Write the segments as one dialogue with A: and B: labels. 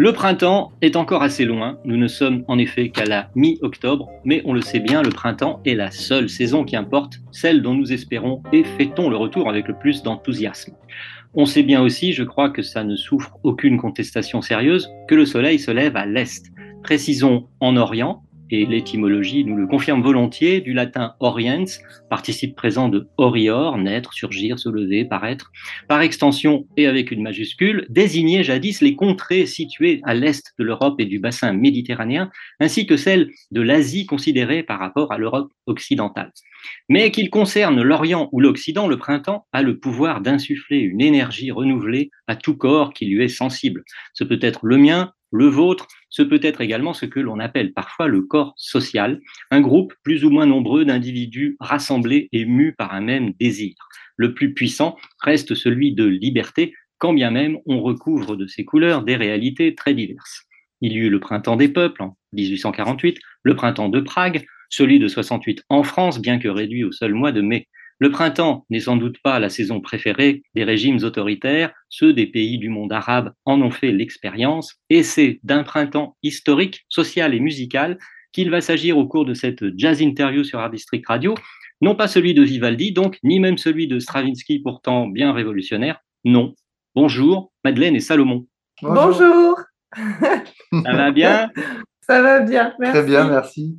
A: Le printemps est encore assez loin. Nous ne sommes en effet qu'à la mi-octobre, mais on le sait bien, le printemps est la seule saison qui importe, celle dont nous espérons et fêtons le retour avec le plus d'enthousiasme. On sait bien aussi, je crois que ça ne souffre aucune contestation sérieuse, que le soleil se lève à l'est. Précisons en Orient, et l'étymologie nous le confirme volontiers, du latin oriens, participe présent de orior, naître, surgir, se lever, paraître, par extension et avec une majuscule, désignait jadis les contrées situées à l'est de l'Europe et du bassin méditerranéen, ainsi que celles de l'Asie considérée par rapport à l'Europe occidentale. Mais qu'il concerne l'Orient ou l'Occident, le printemps a le pouvoir d'insuffler une énergie renouvelée à tout corps qui lui est sensible. Ce peut être le mien, le vôtre, ce peut être également ce que l'on appelle parfois le corps social, un groupe plus ou moins nombreux d'individus rassemblés et mus par un même désir. Le plus puissant reste celui de liberté, quand bien même on recouvre de ses couleurs des réalités très diverses. Il y eut le printemps des peuples en 1848, le printemps de Prague, celui de 68 en France, bien que réduit au seul mois de mai. Le printemps n'est sans doute pas la saison préférée des régimes autoritaires, ceux des pays du monde arabe en ont fait l'expérience, et c'est d'un printemps historique, social et musical qu'il va s'agir au cours de cette jazz interview sur Art District Radio, non pas celui de Vivaldi, donc, ni même celui de Stravinsky, pourtant bien révolutionnaire, non. Bonjour, Madeleine et Salomon.
B: Bonjour.
A: Ça va bien?
B: Ça va bien, merci.
C: Très bien, merci.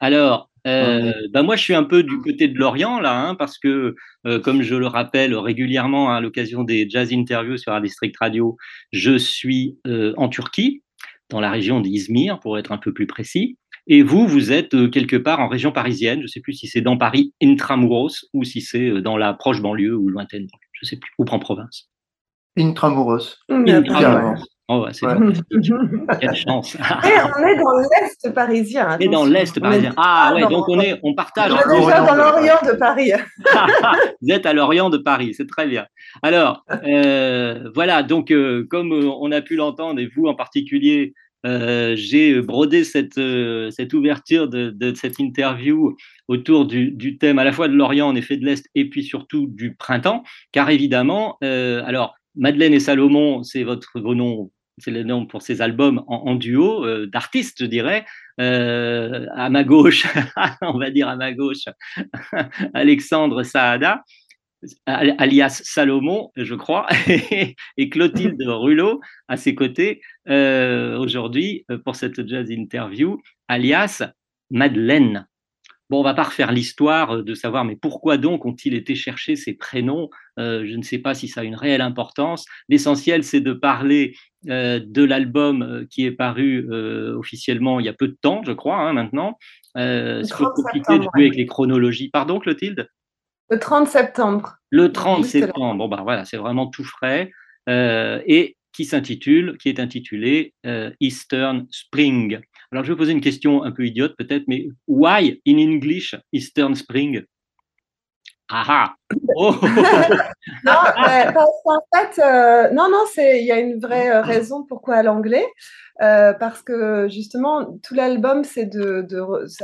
A: Alors, euh, bah moi, je suis un peu du côté de l'Orient, là, hein, parce que, euh, comme je le rappelle régulièrement à l'occasion des jazz interviews sur Art District Radio, je suis euh, en Turquie, dans la région d'Izmir, pour être un peu plus précis. Et vous, vous êtes euh, quelque part en région parisienne. Je ne sais plus si c'est dans Paris intramuros ou si c'est dans la proche banlieue ou lointaine. Je ne sais plus. Ou en province.
C: Intramuros.
A: Intramuros. Oh, ouais, c'est
C: Ouais.
A: fantastique. Quelle chance.
B: Et on est dans l'Est parisien.
A: Et dans
B: attention.
A: l'Est
B: On est
A: parisien. Ah ouais,
B: dans-
A: donc on, est, on partage.
B: on est déjà dans l'Orient de Paris.
A: Vous êtes à l'Orient de Paris, c'est très bien. Alors, euh, voilà, donc euh, comme euh, on a pu l'entendre, et vous en particulier, euh, j'ai brodé cette, cette ouverture de, de cette interview autour du, du thème à la fois de l'Orient, en effet de l'Est, et puis surtout du printemps, car évidemment, alors, Madeleine et Salomon, c'est votre vos noms, c'est le nom pour ces albums en, duo euh, d'artistes, je dirais. Euh, à ma gauche, on va dire à ma gauche, Alexandre Saada, al- alias Salomon, je crois, et Clotilde Rulot à ses côtés euh, aujourd'hui pour cette jazz interview, alias Madeleine. Bon, on va pas refaire l'histoire euh, de savoir, mais pourquoi donc ont-ils été chercher ces prénoms Euh, Je ne sais pas si ça a une réelle importance. L'essentiel, c'est de parler euh, de l'album qui est paru euh, officiellement il y a peu de temps, je crois, hein, maintenant. C'est un peu
B: 30
A: compliqué de jouer avec les chronologies? Pardon, Clotilde?
B: Le 30 septembre.
A: le 30
B: Juste là.
A: septembre, bon bah voilà, c'est vraiment tout frais, et qui s'intitule, qui est intitulé Eastern Spring. Alors je vais poser une question un peu idiote peut-être, mais why in English Eastern Spring? Ah ah oh,
B: Non, parce fait, euh, non, il y a une vraie euh, raison pourquoi à l'anglais, euh, parce que justement tout l'album c'est de,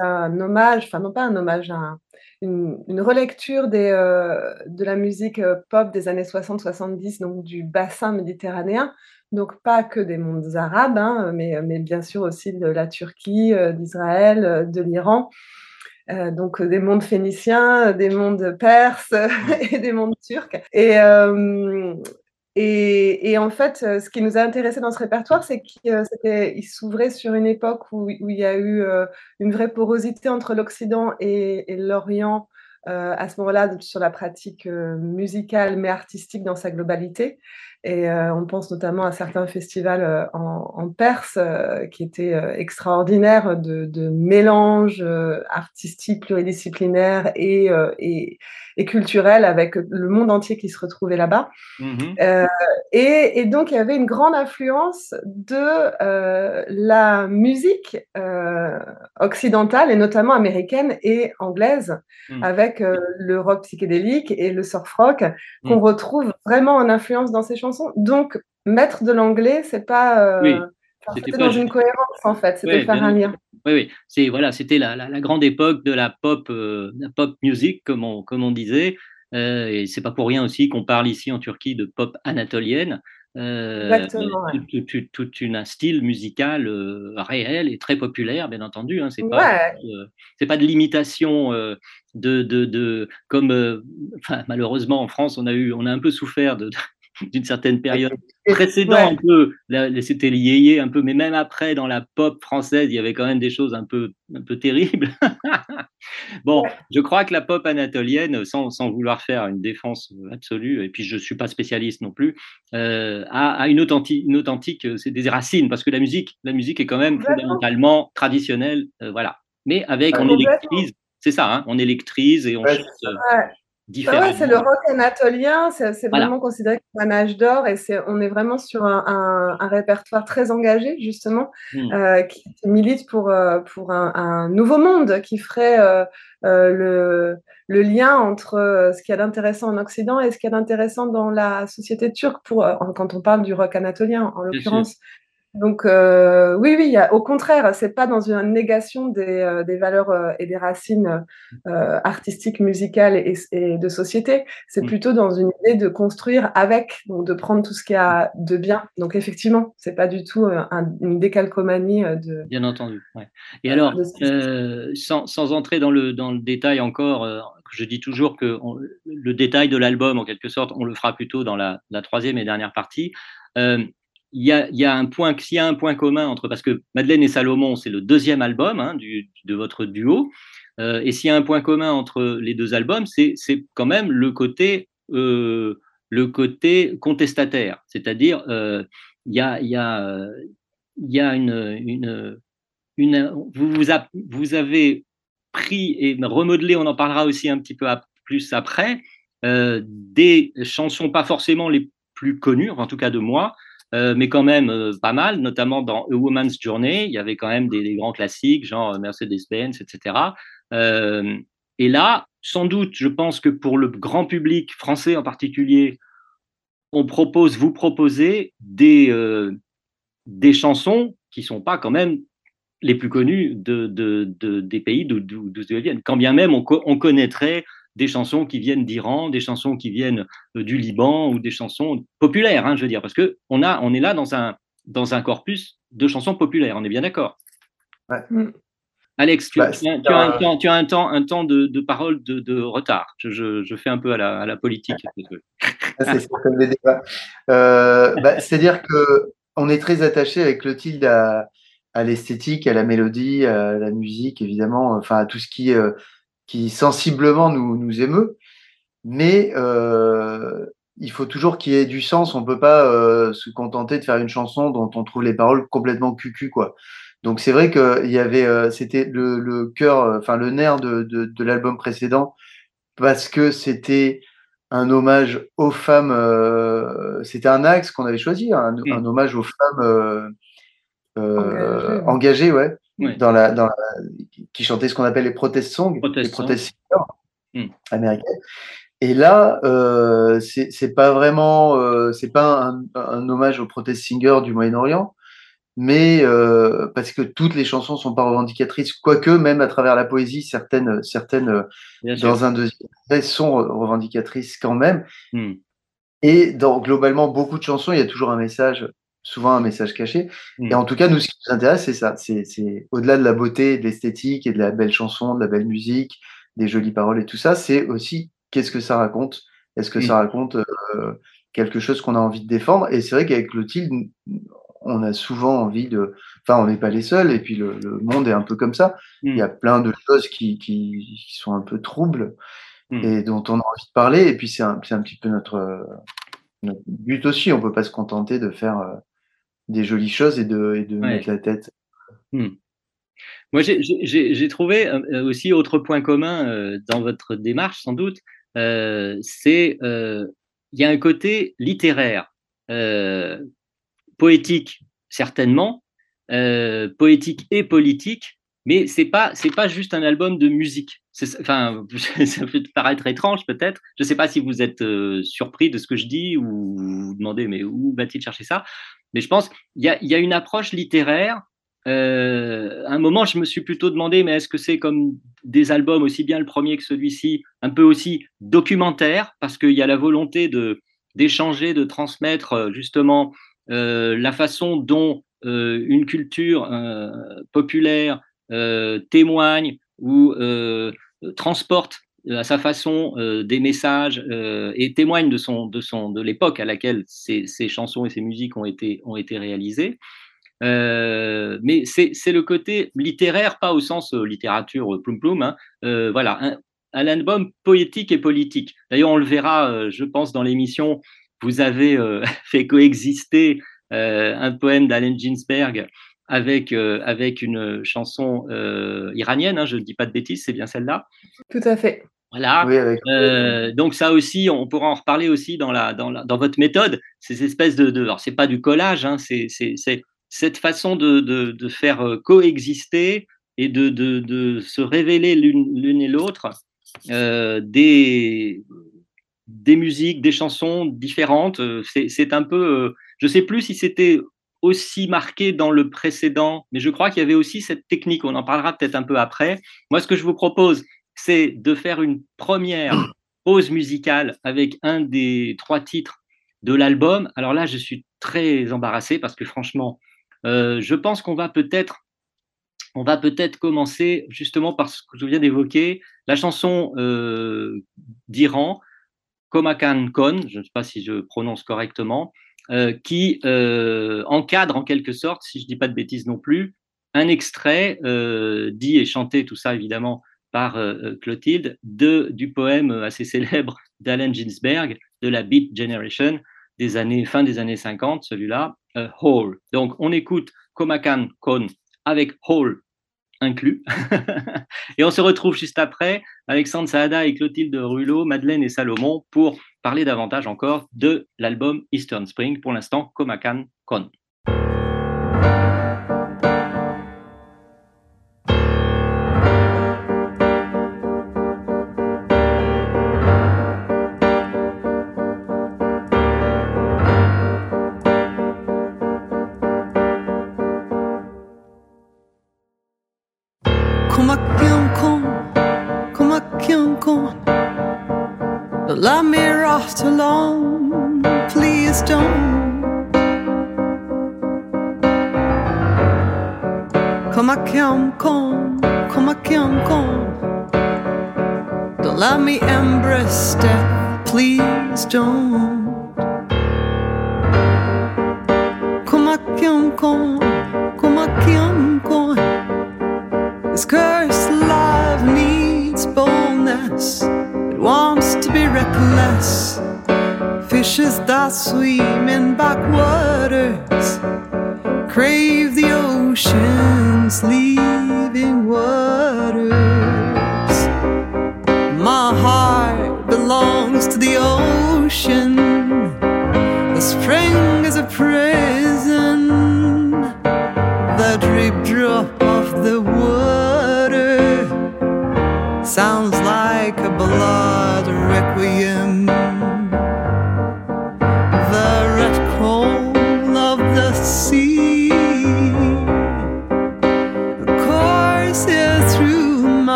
B: un hommage, enfin non pas un hommage, un- une, une relecture des, euh, de la musique euh, pop des années 60-70, donc du bassin méditerranéen, donc pas que des mondes arabes, hein, mais, mais bien sûr aussi de la Turquie, euh, d'Israël, euh, de l'Iran. Euh, donc des mondes phéniciens, des mondes perses et des mondes turcs. Et, euh, et, et en fait, ce qui nous a intéressé dans ce répertoire, c'est qu'il s'ouvrait sur une époque où, où il y a eu une vraie porosité entre l'Occident et, et l'Orient euh, à ce moment-là sur la pratique musicale mais artistique dans sa globalité. Et euh, on pense notamment à certains festivals en, Perse qui étaient extraordinaires de, de mélange artistique pluridisciplinaire et, et, et, culturel avec le monde entier qui se retrouvait là-bas. Mmh et, et, donc, il y avait une grande influence de la musique occidentale et notamment américaine et anglaise mmh. avec le rock psychédélique et le surf rock qu'on mmh. retrouve vraiment en influence dans ces chansons. Donc, mettre de l'anglais, c'est pas. Euh, c'était dans une cohérence en fait, c'était faire un lien.
A: Oui, oui, c'est voilà, c'était la, la, grande époque de la pop, euh, la pop music comme on, comme on disait, euh, et c'est pas pour rien aussi qu'on parle ici en Turquie de pop anatolienne. Euh, tout, un style musical réel et très populaire, bien entendu. Hein, c'est pas, c'est pas de l'imitation de, de, de, comme malheureusement en France, on a eu, on a un peu souffert de, d'une certaine période précédente un peu c'était yéyé un peu mais même après dans la pop française il y avait quand même des choses un peu un peu terribles. Bon je crois que la pop anatolienne sans, sans, vouloir faire une défense absolue et puis je suis pas spécialiste non plus euh, a, une authentique une authentique c'est des racines parce que la musique la musique est quand même fondamentalement traditionnelle euh, voilà. Mais avec on électrise c'est ça hein, on électrise et on chante, euh,
B: bah c'est le rock anatolien, c'est vraiment considéré comme un âge d'or et on est vraiment sur un, répertoire très engagé, justement, mmh. euh, qui milite pour, euh, pour un, nouveau monde qui ferait euh, le, le, lien entre ce qu'il y a d'intéressant en Occident et ce qu'il y a d'intéressant dans la société turque, pour, quand on parle du rock anatolien, en l'occurrence. Donc euh, oui, oui, y a, au contraire, c'est pas dans une négation des, euh, des valeurs euh, et des racines euh, artistiques, musicales et, et de société. C'est mmh. plutôt dans une idée de construire avec, donc de prendre tout ce qu'il y a de bien. Donc effectivement, c'est pas du tout une décalcomanie de.
A: Bien entendu. Ouais. Et alors, sans, sans, entrer dans le dans le détail encore, je dis toujours que le détail de l'album, en quelque sorte, on le fera plutôt dans la, la troisième et dernière partie. Euh, il y a, un point, s'il y a un point commun entre, parce que Madeleine et Salomon, c'est le deuxième album hein, de votre duo, euh, et s'il y a un point commun entre les deux albums, c'est quand même le côté, euh, contestataire, c'est-à-dire euh, il y, a, une, vous, avez pris et remodelé, on en parlera aussi un petit peu plus après, des chansons pas forcément les plus connues, en tout cas de moi, euh, mais quand même euh, pas mal, notamment dans A Woman's Journey, il y avait quand même des, grands classiques, genre Mercedes-Benz, etc. Euh, et là, sans doute, je pense que pour le grand public français en particulier, on propose, vous proposez des, des chansons qui sont pas quand même les plus connues de, de, des pays d'où elles viennent. Quand bien même on connaîtrait des chansons qui viennent d'Iran, des chansons qui viennent euh, du Liban ou des chansons populaires, hein, je veux dire, parce que on, a, on est là dans un, dans un corpus de chansons populaires, on est bien d'accord. Alex, tu, bah, tu, as, un temps, tu as un temps, un temps de, de parole de, de retard. Je, je, fais un peu à la, à la politique.
C: C'est comme des débats. Euh, bah, C'est-à-dire qu'on est très attaché avec Clotilde à, à l'esthétique, à la mélodie, à la musique, évidemment, enfin à tout ce qui euh, qui sensiblement nous, nous émeut, mais euh, il faut toujours qu'il y ait du sens. On peut pas euh, se contenter de faire une chanson dont on trouve les paroles complètement cucu, quoi. Donc c'est vrai que il y avait, euh, c'était le, le cœur, enfin le nerf de, de, de l'album précédent, parce que c'était un hommage aux femmes. Euh, c'était un axe qu'on avait choisi, un, mmh. un hommage aux femmes engagées, engagées, ouais dans la, dans qui chantait ce qu'on appelle les protest songs, les protest singers hmm. américains. Et là, euh, c'est pas vraiment, euh, c'est pas un, un, hommage aux protest singers du Moyen-Orient, mais euh, parce que toutes les chansons sont pas revendicatrices, quoique même à travers la poésie, certaines, certaines dans un deuxième sont revendicatrices quand même. Hmm. Et dans globalement beaucoup de chansons, il y a toujours un message souvent un message caché. Et mm. en tout cas, nous, ce qui nous intéresse, c'est ça. C'est au-delà de la beauté, de l'esthétique et de la belle chanson, de la belle musique, des jolies paroles et tout ça, c'est aussi qu'est-ce que ça raconte. Est-ce que ça mm. raconte euh, quelque chose qu'on a envie de défendre? Et c'est vrai qu'avec Clotilde, on a souvent envie de. Enfin, on n'est pas les seuls, et puis le, monde est un peu comme ça. Il y a mm. plein de choses qui, qui, qui sont un peu troubles et dont on a envie de parler. Et puis c'est un, un petit peu notre notre but aussi. On peut pas se contenter de faire euh, des jolies choses et de, et de
A: Ouais.
C: mettre la tête.
A: Hmm. Moi, j'ai- trouvé euh, aussi autre point commun euh, dans votre démarche, sans doute, euh, c'est euh, il y a un côté littéraire, euh, poétique certainement, poétique et politique, mais c'est pas c'est pas juste un album de musique. Enfin, ça peut paraître étrange peut-être. Je sais pas si vous êtes euh, surpris de ce que je dis ou vous demandez mais où va-t-il chercher ça? Mais je pense il y a, une approche littéraire euh, à un moment, je me suis plutôt demandé, mais est-ce que c'est comme des albums, aussi bien le premier que celui-ci, un peu aussi documentaire, parce qu'il y a la volonté d'échanger, de transmettre euh, justement euh, la façon dont euh, une culture euh, populaire euh, témoigne ou euh, transporte euh, à sa façon euh, des messages euh, et témoigne de son de son de l'époque à laquelle ces, ces chansons et ces musiques ont été ont été réalisées. Euh, mais c'est le côté littéraire, pas au sens euh, littérature euh, ploum ploum. Hein. Euh, voilà, un, un album poétique et politique. D'ailleurs, on le verra, euh, je pense, dans l'émission. Vous avez euh, fait coexister euh, un poème d'Allen Ginsberg avec euh, avec une chanson euh, iranienne. Hein, je ne dis pas de bêtises, c'est bien celle-là.
B: Tout à fait.
A: Voilà.
C: Oui, avec-
A: Euh, donc ça aussi, on pourra en reparler aussi dans la dans, la, dans votre méthode. Ces espèces de, de alors c'est pas du collage, hein, c'est cette façon de de, de faire coexister et de de, de se révéler l'une l'une et l'autre euh, des des musiques, des chansons différentes. C'est c'est un peu, euh, je sais plus si c'était aussi marqué dans le précédent, mais je crois qu'il y avait aussi cette technique. On en parlera peut-être un peu après. Moi, ce que je vous propose, c'est de faire une première pause musicale avec un des trois titres de l'album. Alors là, je suis très embarrassé parce que franchement, euh, je pense qu'on va peut-être on va peut-être commencer justement par ce que je viens d'évoquer, la chanson euh, d'Iran, Komakan Kon, je ne sais pas si je prononce correctement, euh, qui euh, encadre en quelque sorte, si je ne dis pas de bêtises non plus, un extrait euh, dit et chanté, tout ça évidemment, par Clotilde, de, du poème assez célèbre d'Allen Ginsberg, de la Beat Generation, des années, fin des années 50, celui-là, Hall. Donc on écoute Komakan Kon avec Hall inclus. et on se retrouve juste après, Alexandre Saada et Clotilde Rulot, Madeleine et Salomon, pour parler davantage encore de l'album Eastern Spring, pour l'instant, Komakan Kon.
D: Let me rot alone, please don't. Kumakyam kon, kumakyam kon. Don't let me embrace death, please don't. Kumakyam kon, kumakyam kon. This cursed life needs boldness. It wants to be reckless
E: swimming backwards.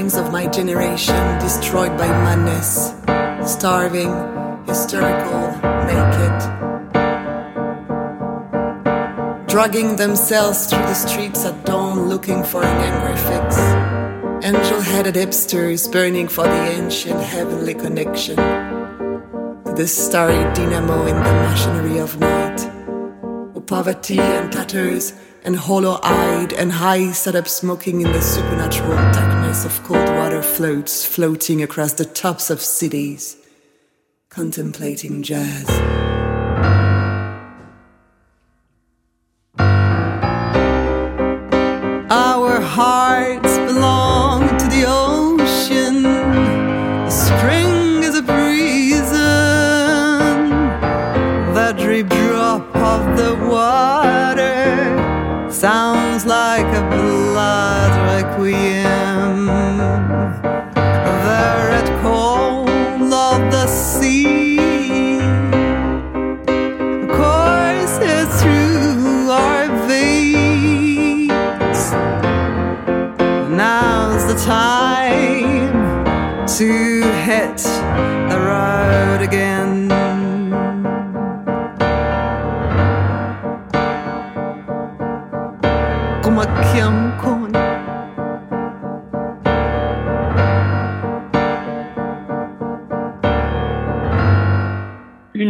E: Minds of my generation destroyed by madness, starving, hysterical, naked, dragging themselves through the streets at dawn looking for an angry fix. Angel headed hipsters burning for the ancient heavenly connection to the starry dynamo in the machinery of night. Or poverty and tatters and hollow eyed and high set up smoking in the supernatural darkness of cold water floats floating across the tops of cities, contemplating jazz.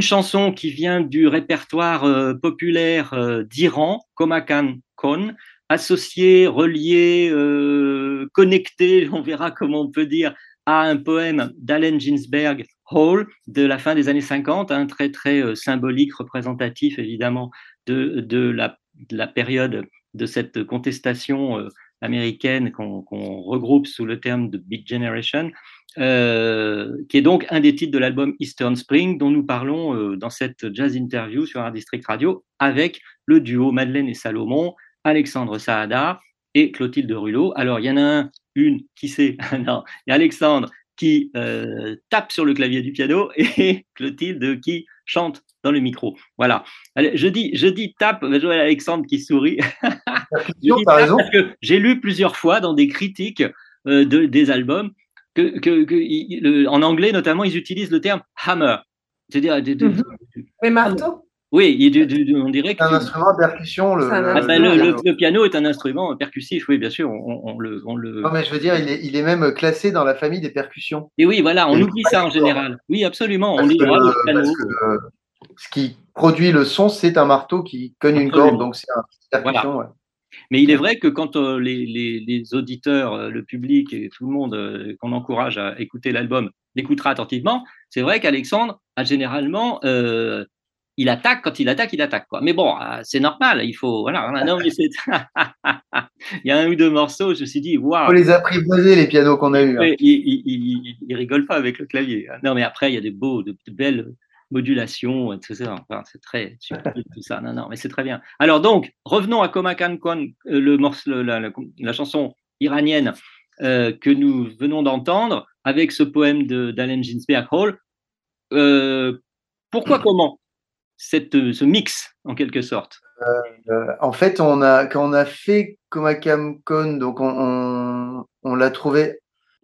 A: Une chanson qui vient du répertoire euh, populaire euh, d'Iran, Komakan Kon, associée, reliée, euh, connectée, on verra comment on peut dire, à un poème d'Allen Ginsberg, Hall, de la fin des années 50, un très très euh, symbolique, représentatif évidemment de, de, la, de la période de cette contestation américaine qu'on regroupe sous le terme de Big Generation, euh, qui est donc un des titres de l'album Eastern Spring dont nous parlons euh, dans cette jazz interview sur Art District Radio avec le duo Madeleine et Salomon, Alexandre Saada et Clotilde Rulot. Alors, il y en a un, une, qui c'est Non, il y a Alexandre qui euh, tape sur le clavier du piano et Clotilde qui chante dans le micro. Voilà. Allez, je dis, je dis tape, je vois Alexandre qui sourit. Je dis
C: t'as
A: tape
C: raison.
A: parce que j'ai lu plusieurs fois dans des critiques euh, de, des albums que, que, que il- le- en anglais notamment, ils utilisent le terme hammer. C'est-à-dire,
B: Mhm. Mais marteau
A: oui, il- de- de- de- on dirait que
C: C'est un instrument à percussion. Le,
A: Ah ben,
C: le
A: le, le-
C: piano.
A: le piano est un instrument percussif, oui, bien sûr, on, on le, on le-
C: Non, mais je veux dire, il est, il est même classé dans la famille des percussions.
A: Et oui, voilà, on
C: Et
A: oublie ça en général. Oui, absolument, on dit
C: que,
A: ah, piano.
C: parce que, euh, ce qui produit le son, c'est un marteau qui cogne une corde, donc c'est un- une percussion. ouais.
A: Mais il est vrai que quand euh, les, les- les auditeurs, euh, le public et tout le monde euh, qu'on encourage à écouter l'album l'écoutera attentivement, c'est vrai qu'Alexandre a généralement euh, il attaque quand il attaque, il attaque quoi. Mais bon, euh, c'est normal, il faut voilà. mais c'est- il y a un ou deux morceaux, je me suis dit waouh.
C: faut les apprivoiser, les pianos qu'on a eus. hein.
A: Il, il, il- rigole pas avec le clavier. hein. Non, mais après, il y a des beaux, de, de belles modulations, etc. Enfin, c'est très subtil tout ça. Non, non, mais c'est très bien. Alors donc, revenons à Komakan Kon, euh, le morceau, la, la- la chanson iranienne euh, que nous venons d'entendre avec ce poème de- d'Allen Ginsberg Hall. Euh, pourquoi, comment? Cette, ce mix en quelque sorte
C: Euh, en fait, on a, quand on a fait Komakam Kon, donc on, on, on l'a trouvé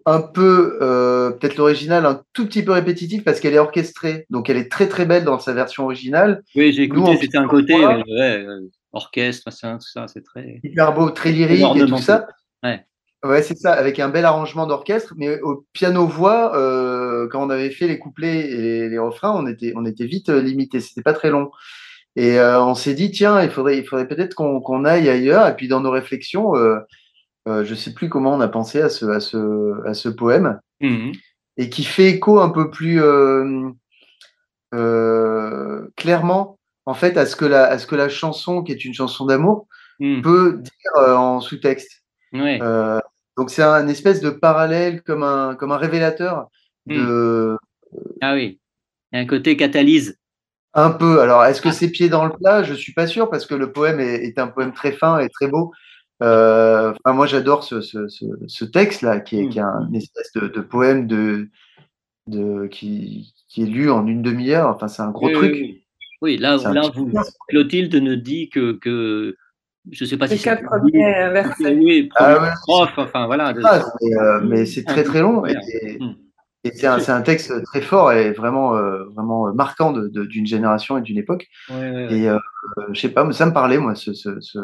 C: un peu, euh, peut-être l'original, un tout petit peu répétitif parce qu'elle est orchestrée. Donc elle est très très belle dans sa version originale.
A: Oui, j'ai écouté, c'était un côté euh, ouais, euh, orchestre, tout ça, c'est très.
C: Hyper beau, très lyrique et tout ça.
A: Ouais.
C: Ouais, c'est ça, avec un bel arrangement d'orchestre, mais au piano-voix, euh, quand on avait fait les couplets et les, les refrains, on était, on était vite euh, limité, c'était pas très long. Et euh, on s'est dit, tiens, il faudrait, il faudrait peut-être qu'on aille ailleurs. Et puis dans nos réflexions, euh, euh, je sais plus comment on a pensé à ce, à ce, à ce poème,
A: Mhm.
C: et qui fait écho un peu plus clairement, en fait, à ce que la, à ce que la chanson, qui est une chanson d'amour,
A: Mhm.
C: peut dire en sous-texte.
A: Ouais.
C: Donc c'est un espèce de parallèle comme un, comme un révélateur de
A: Ah oui, il y a un côté catalyse.
C: un peu. Alors est-ce que c'est pied dans le plat? Je suis pas sûr parce que le poème est, est un poème très fin et très beau. Euh, enfin, moi j'adore ce, ce, ce, ce texte là qui est, qui est un espèce de, de poème de, de qui, qui est lu en une demi-heure. Enfin c'est un gros
A: Oui,
C: truc.
A: oui, oui. Oui, là, là vous. Clotilde ne dit que, que je ne sais pas
B: Les
A: si c'est
B: quatre premiers versets.
A: Oui,
C: Ah ouais.
A: prof, enfin voilà. de-
C: Ah, mais, euh, mais c'est très très long et,
A: Mm.
C: et c'est un, texte très fort et vraiment euh, vraiment marquant de- de- d'une génération et d'une époque.
A: Ouais, ouais, ouais.
C: Et euh, euh, je sais pas, mais ça me parlait moi ce, ce, ce-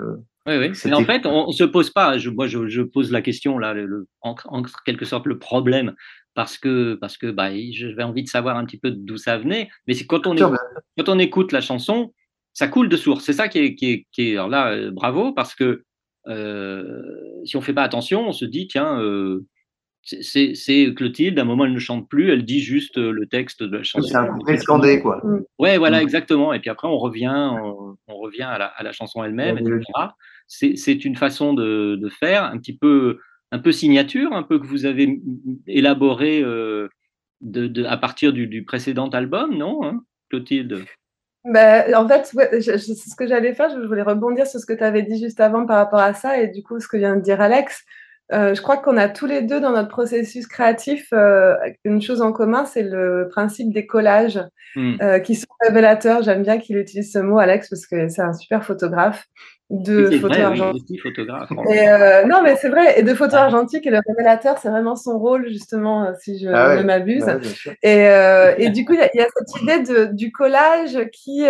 A: Oui, oui.
C: C'était-
A: Mais en fait, on ne se pose pas. Je, moi, je, je pose la question là, le, le- en, en quelque sorte le problème parce que, parce que bah, j'avais envie de savoir un petit peu d'où ça venait. Mais c'est quand on, écoute, quand on écoute la chanson, ça coule de source. C'est ça qui est, qui est, qui est alors là, euh, bravo, parce que euh, si on fait pas attention, on se dit, tiens, euh, c'est Clotilde, à un moment elle ne chante plus, elle dit juste le texte de la chanson.
C: C'est un couplet scandé, quoi.
A: Mm. Ouais, voilà, mm. exactement. Et puis après, on revient, on, on revient à la, à la, chanson elle-même, etc. C'est une façon de, de, faire un petit peu, un peu signature, un peu que vous avez élaboré euh, de, de, à partir du, du, précédent album, non, hein, Clotilde?
B: Ben, en fait, ouais, je, je, ce que j'allais faire, je voulais rebondir sur ce que tu avais dit juste avant par rapport à ça et du coup ce que vient de dire Alex. Euh, je crois qu'on a tous les deux dans notre processus créatif euh, une chose en commun, c'est le principe des collages mm. euh, qui sont révélateurs. J'aime bien qu'il utilise ce mot, Alex, parce que c'est un super photographe de photos argentiques. photographe, et, non, mais c'est vrai, et de photos ah. argentiques, et le révélateur, c'est vraiment son rôle, justement, si je ah ouais. m'abuse. Ouais, et, et, du coup, il y, y, a cette idée de, du collage qui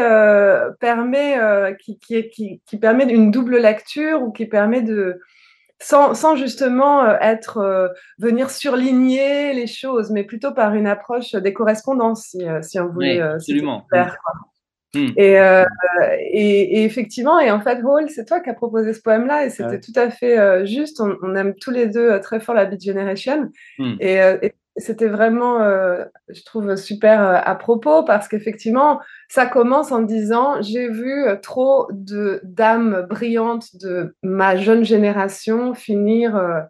B: permet, qui, qui, qui, qui permet une double lecture ou qui permet de sans, sans, justement euh, être euh, venir surligner les choses, mais plutôt par une approche des correspondances, si, euh, si on voulait
A: oui, absolument.
B: Faire, mmh. et, euh, et, et, effectivement, et en fait, Hall, c'est toi qui as proposé ce poème-là, et c'était ouais. tout à fait juste. On, on, aime tous les deux très fort la Beat Generation, mmh. et, et c'était vraiment, euh, je trouve, super euh, à propos parce qu'effectivement, ça commence en disant j'ai vu trop de dames brillantes de ma jeune génération finir euh,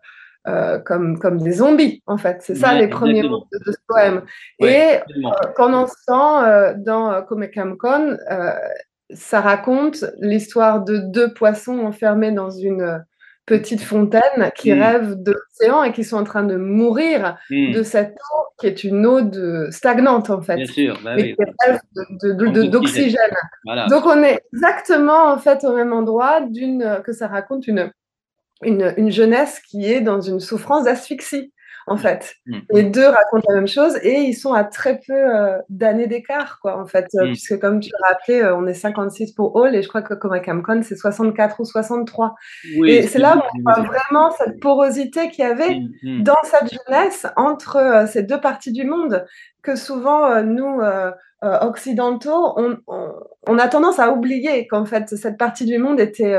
B: euh comme, comme des zombies, en fait. C'est ça ouais, les premiers mots de, ce poème. Ouais, Et pendant ce temps, dans Comecamcon, ça raconte l'histoire de deux poissons enfermés dans une petites fontaines qui mmh. rêvent de l'océan et qui sont en train de mourir mmh. de cette eau qui est une eau de stagnante en fait.
A: Bien sûr, bah oui.
B: d'oxygène. Voilà. Donc on est exactement en fait au même endroit d'une que ça raconte une, une, une jeunesse qui est dans une souffrance d'asphyxie en fait. Mmh. Les deux racontent la même chose et ils sont à très peu euh, d'années d'écart, quoi, en fait. Mmh. Puisque, comme tu l'as rappelé, euh, on est 56 pour Hall et je crois que comme à Camcon, c'est 64 ou 63. Oui, et c'est là où on voit vraiment cette porosité qu'il y avait mmh. dans cette jeunesse entre euh, ces deux parties du monde que souvent, euh, nous, euh, occidentaux, on, on, on, a tendance à oublier qu'en fait, cette partie du monde était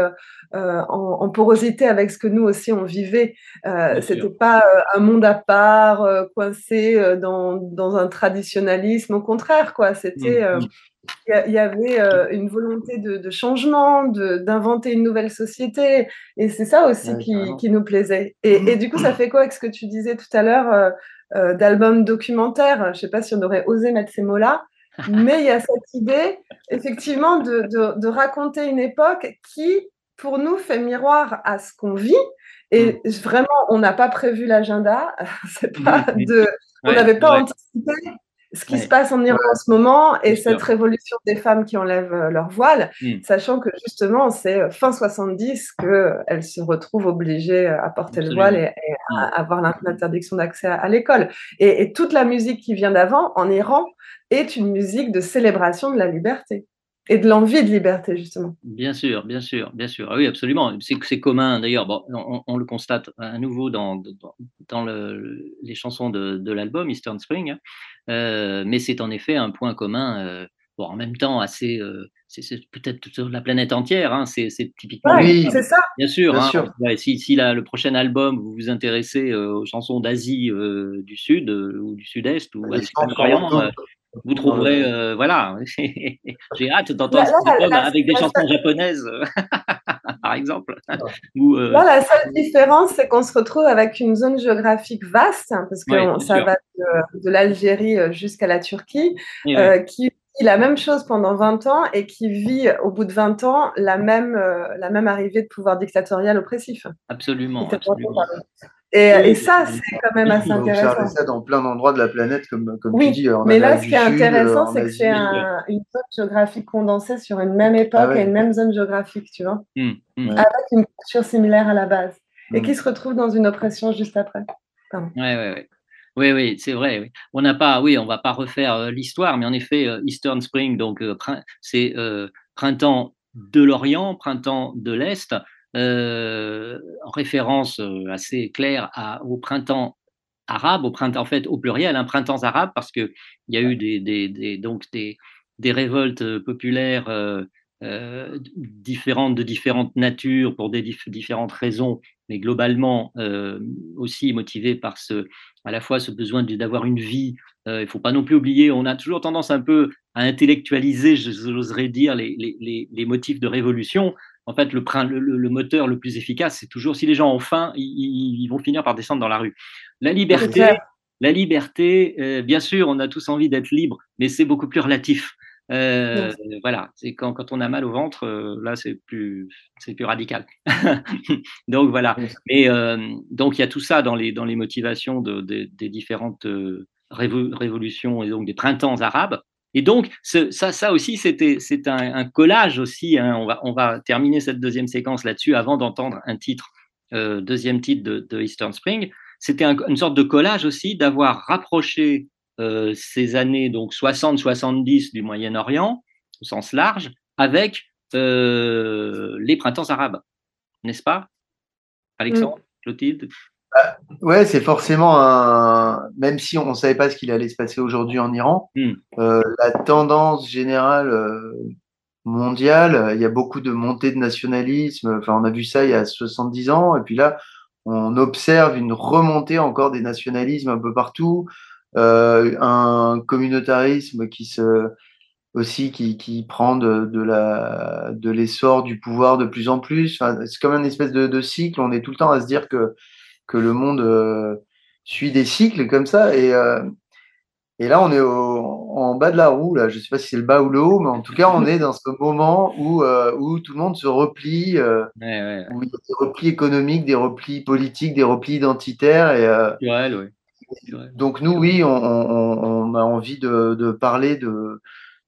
B: euh, en, en, porosité avec ce que nous aussi on vivait. Euh, C'était pas euh, un monde à part, euh, coincé euh, dans, dans, un traditionnalisme. Au contraire, quoi. C'était mmh. il y, avait une volonté de, de changement, d'inventer une nouvelle société. Et c'est ça aussi ouais, qui, qui, nous plaisait. Et, et, du coup, ça fait quoi avec ce que tu disais tout à l'heure euh, d'album documentaire Je sais pas si on aurait osé mettre ces mots-là. Mais il y a cette idée, effectivement, de, de, de raconter une époque qui pour nous, fait miroir à ce qu'on vit. Et mmh. vraiment, on n'a pas prévu l'agenda. C'est pas de, on n'avait pas ouais. anticipé ce qui ouais. se passe en Iran en ce moment et cette sûr. révolution des femmes qui enlèvent euh, leur voile, mmh. sachant que justement, c'est euh, fin 70 qu'elles se retrouvent obligées à porter Absolument. le voile et, et à mmh. avoir l'interdiction d'accès à, à l'école. Et, et toute la musique qui vient d'avant, en Iran, est une musique de célébration de la liberté. Et de l'envie de liberté, justement.
A: Bien sûr, bien sûr, bien sûr. Ah oui, absolument. C'est commun, d'ailleurs, bon, on, on, le constate à nouveau dans, dans, dans le, les chansons de, de l'album Eastern Spring, hein. euh, mais c'est en effet un point commun, euh, bon, en même temps assez, euh, c'est peut-être sur la planète entière, hein, c'est typiquement.
B: Oui, c'est ça.
A: Bien sûr.
C: Bien
A: hein,
C: sûr.
A: Si, si la, le prochain album, vous vous intéressez euh, aux chansons d'Asie euh, du Sud ou du Sud-Est ou à l'Orient, vous trouverez, euh, voilà, j'ai hâte d'entendre avec des chansons japonaises, par exemple.
B: Ou, euh... Là, la seule différence, c'est qu'on se retrouve avec une zone géographique vaste, hein, parce que ouais, ça sûr. va de, de l'Algérie euh, jusqu'à la Turquie, euh, oui. qui vit la même chose pendant 20 ans et qui vit au bout de 20 ans la même, euh, la même arrivée de pouvoir dictatorial oppressif.
A: Absolument. absolument.
B: Et, oui, et, ça, c'est quand même assez intéressant.
C: ça dans plein d'endroits de la planète, comme, comme
B: oui,
C: tu dis. En
B: mais là, ce qui est intéressant, c'est que c'est un, une zone géographique condensée sur une même époque ah ouais. et une même zone géographique, tu vois, mmh, mmh. avec une culture similaire à la base, mmh. et qui se retrouve dans une oppression juste après.
A: Oui, oui, oui. Oui, oui, c'est vrai. Oui. On n'a pas, oui, on va pas refaire euh, l'histoire, mais en effet, euh, Eastern Spring, donc euh, c'est euh, printemps de l'Orient, printemps de l'Est, euh, en référence euh, assez claire au printemps arabes, au printemps, en fait, au pluriel, un printemps arabe, parce qu'il y a eu des, donc des, révoltes populaires euh, euh, différentes de différentes natures pour des différentes raisons, mais globalement aussi motivées par ce, à la fois ce besoin d'avoir une vie. il ne faut pas non plus oublier, on a toujours tendance un peu à intellectualiser, j'oserais dire, les, motifs de révolution. En fait, le, le, le moteur le plus efficace, c'est toujours si les gens ont faim, ils, ils, vont finir par descendre dans la rue. La liberté, la liberté, bien sûr, on a tous envie d'être libre, mais c'est beaucoup plus relatif. Euh, voilà, c'est quand, quand, on a mal au ventre, euh, là c'est plus c'est plus radical. donc voilà. Mais euh, donc il y a tout ça dans les dans les motivations de, de, des différentes euh, révolutions et donc des printemps arabes. Et donc ce, ça ça aussi c'était c'est un, un, collage aussi. Hein. On va on va terminer cette deuxième séquence là-dessus avant d'entendre un titre deuxième titre de, de Eastern Spring. C'était un, une sorte de collage aussi d'avoir rapproché euh, ces années donc 60-70 du Moyen-Orient au sens large avec euh, les printemps arabes, n'est-ce pas, Alexandre, mm. Clotilde?
C: Ouais, c'est forcément un. Même si on ne savait pas ce qu'il allait se passer aujourd'hui en Iran, mm. euh, la tendance générale euh, mondiale, il y a beaucoup de montées de nationalisme. Enfin, on a vu ça il y a 70 ans, et puis là, on observe une remontée encore des nationalismes un peu partout euh, un communautarisme qui se aussi qui, qui prend de, de la de l'essor du pouvoir de plus en plus. Enfin, c'est comme une espèce de, de, cycle. On est tout le temps à se dire que que le monde euh, suit des cycles comme ça et euh, et là, on est au, en bas de la roue. Là, je sais pas si c'est le bas ou le haut, mais en tout cas, on est dans ce moment où euh, où tout le monde se replie, euh,
A: ouais, ouais.
C: où il y a des replis économiques, des replis politiques, des replis identitaires et euh. Donc nous, oui, on, on, on a envie de, de, parler de,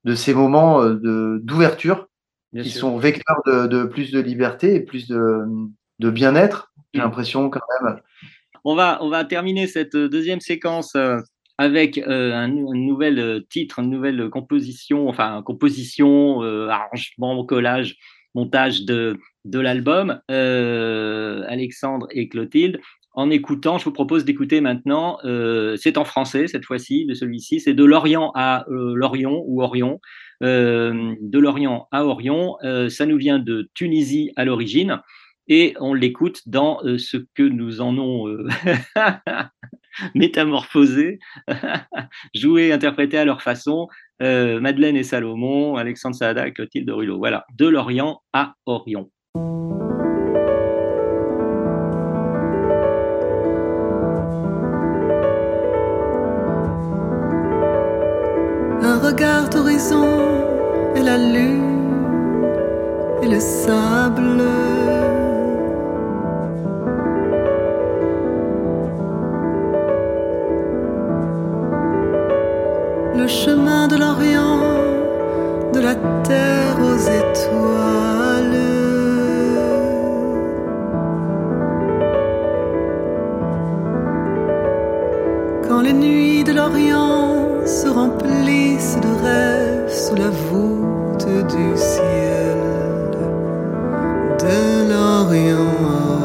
C: de ces moments d'ouverture qui sûr. sont vecteurs de, de, plus de liberté et plus de, de bien-être. J'ai l'impression quand même.
A: On va, on va terminer cette deuxième séquence euh, avec euh, un, nouvel titre, une nouvelle composition, enfin composition, euh, arrangement, collage, montage de, de l'album. Euh, Alexandre et Clotilde en écoutant, je vous propose d'écouter maintenant, euh, c'est en français cette fois-ci, de celui-ci, c'est de Lorient à euh, Lorient ou Orion, euh, de Lorient à Orion, euh, ça nous vient de Tunisie à l'origine, et on l'écoute dans euh, ce que nous en ont euh, métamorphosé, joué, interprété à leur façon, Madeleine et Salomon, Alexandre Saada Clotilde Rulot. Voilà, de Lorient à Orion.
E: un regard d'horizon et la lune et le sable. Le chemin de l'Orient, de la terre aux étoiles. Quand les nuits de l'Orient se remplissent de rêves sous la voûte du ciel de l'Orient.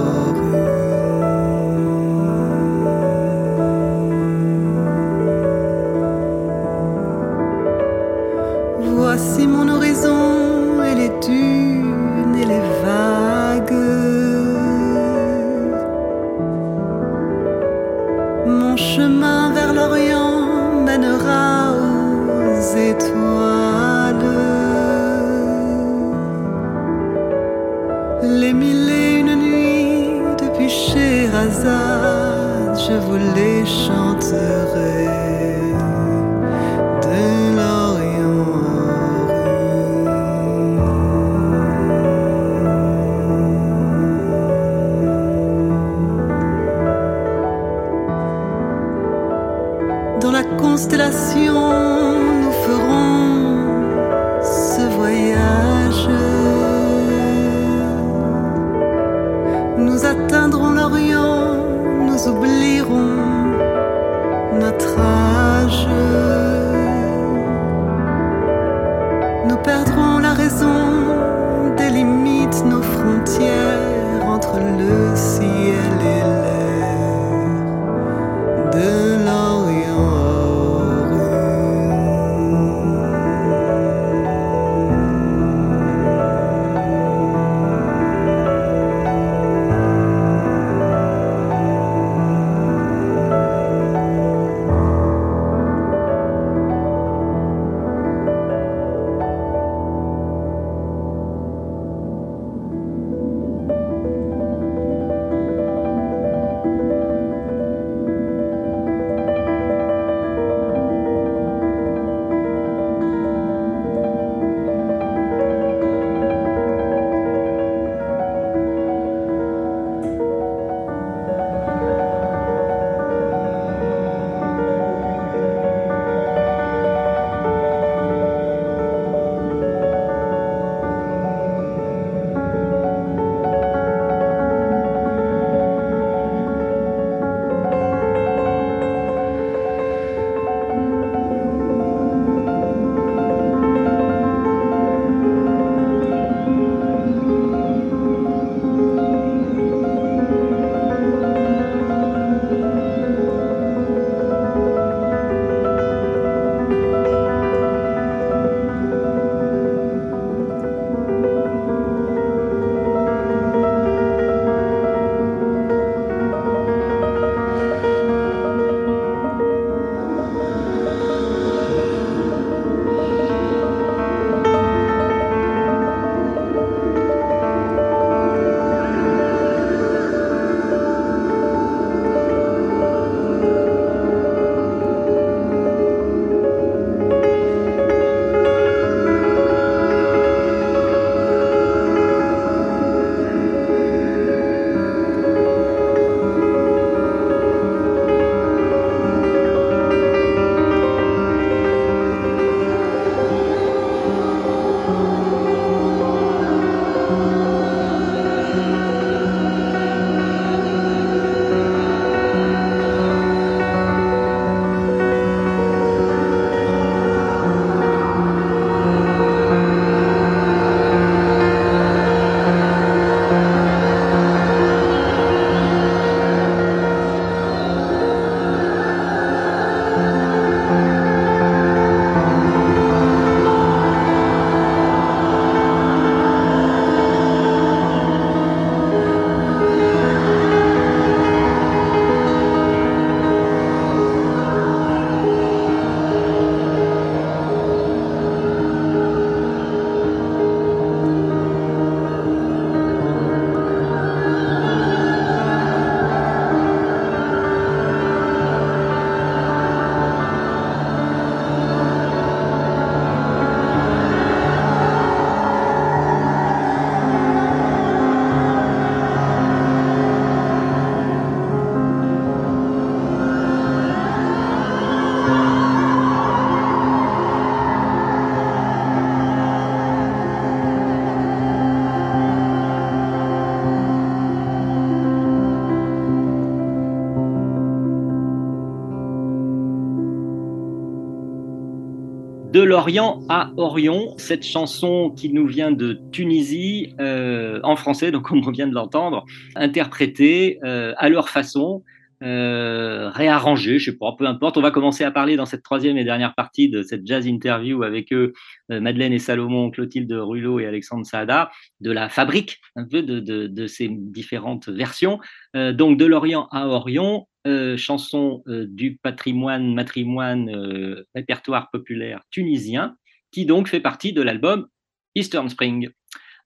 E: De l'Orient
A: à Orion, cette chanson qui nous vient de Tunisie, euh, en français, donc on vient de l'entendre, interprétée euh, à leur façon, euh, réarrangée, je sais pas, peu importe. On va commencer à parler dans cette troisième et dernière partie de cette jazz interview avec eux, Madeleine et Salomon, Clotilde Rulot et Alexandre Saada, de la fabrique un peu de, de, ces différentes versions. Donc de l'Orient à Orion, euh, chanson euh, du patrimoine, matrimoine, euh, répertoire populaire tunisien, qui donc fait partie de l'album Eastern Spring.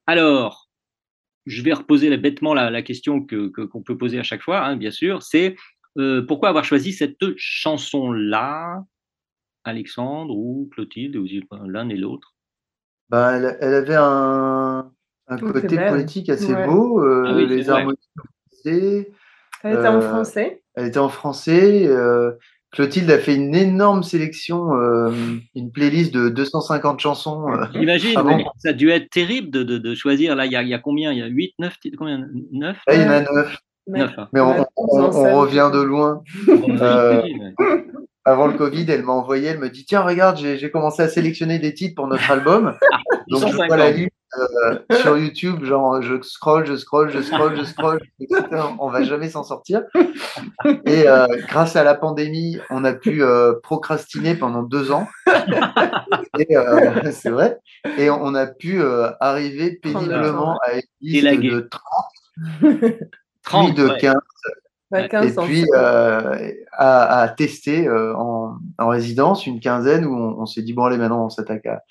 A: Alors, je vais reposer bêtement la, la question que qu'on peut poser à chaque fois, hein, bien sûr, c'est euh, pourquoi avoir choisi cette chanson-là, Alexandre ou Clotilde, ou l'un et l'autre?
C: Bah, elle, elle avait un, un côté poétique assez
B: Ouais.
C: beau, euh,
A: Ah oui,
C: les harmonies
B: Elle était en
C: Euh,
B: français.
C: Elle était en français. euh, Clotilde a fait une énorme sélection, euh, une playlist de 250 chansons. euh, avant.
A: oui, ça a dû être terrible de, de, de choisir. Là, il y a, il y a combien? Il y a 8, 9 titres Combien? 9
C: Là, il y en a neuf.
B: Mais-
A: Neuf, hein.
C: Mais on,
B: Ouais,
C: on-
B: on
C: on
B: s'en
C: revient de loin. Euh. Avant le Covid, elle m'a envoyé, elle me dit Tiens, regarde, j'ai commencé à sélectionner des titres pour notre album. Donc, je vois
A: 150.
C: la liste euh, sur YouTube, genre, je scroll, je scroll, je scroll, je scroll. Putain, on va jamais s'en sortir. Et euh, grâce à la pandémie, on a pu euh, procrastiner pendant deux ans. Et euh, c'est vrai. Et on a pu euh, arriver
B: le
C: péniblement à une liste de 30,
A: 30,
C: puis de
A: ouais.
C: 15.
B: Ouais,
C: Et
B: 15 ans.
C: puis euh, à, à tester euh, en, en résidence une quinzaine où on, on s'est dit bon allez maintenant on s'attaque à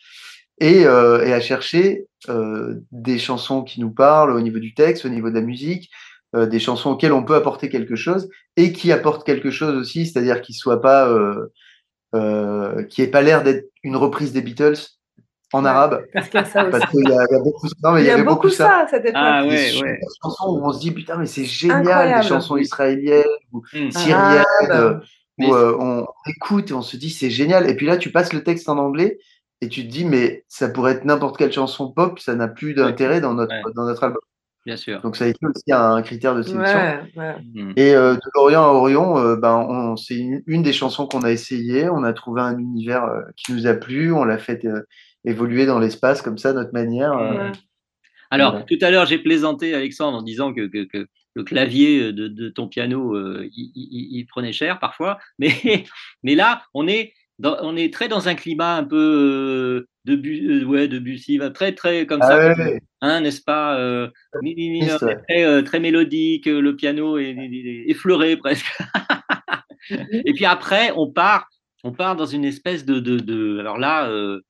C: et, euh, et à chercher euh, des chansons qui nous parlent au niveau du texte, au niveau de la musique, euh, des chansons auxquelles on peut apporter quelque chose et qui apportent quelque chose aussi, c'est-à-dire qu'ils soient pas euh, euh, qui ait pas l'air d'être une reprise des Beatles en arabe
B: Parce qu'il y a ça
C: parce
B: aussi.
C: qu'il y, y a beaucoup non mais
B: Il y a
C: avait
B: beaucoup ça époque.
A: Ah
C: des
A: ouais,
C: super
A: ouais.
C: chansons où on se dit putain mais c'est génial
B: Incroyable.
C: des chansons israéliennes ou
A: Hmm.
C: syriennes
B: Arabe.
A: Mais
C: où euh, on écoute et on se dit c'est génial et puis là tu passes le texte en anglais et tu te dis mais ça pourrait être n'importe quelle chanson pop ça n'a plus d'intérêt dans notre
A: Ouais.
C: dans notre album
A: Bien sûr.
C: donc ça a été aussi un critère de sélection
B: Ouais, ouais.
A: Hmm.
C: et euh, de l'Orient à Orion euh, ben on c'est une, une des chansons qu'on a essayé on a trouvé un univers euh, qui nous a plu on l'a fait euh, évoluer dans l'espace comme ça notre manière euh,
B: Ouais.
A: Alors,
C: Ouais.
A: tout à l'heure, j'ai plaisanté, Alexandre, en disant que, que- que le clavier de, de ton piano, il, il- il prenait cher parfois. Mais, mais là, on est, dans- on est très dans un climat un peu euh, de, bu, euh, ouais, de très, très comme
C: Ah
A: ça,
C: ouais,
A: hein, n'est-ce pas euh, très, euh, très mélodique, le piano est, effleuré presque. Et puis après, on part, on part dans une espèce de, de, de- alors là, euh,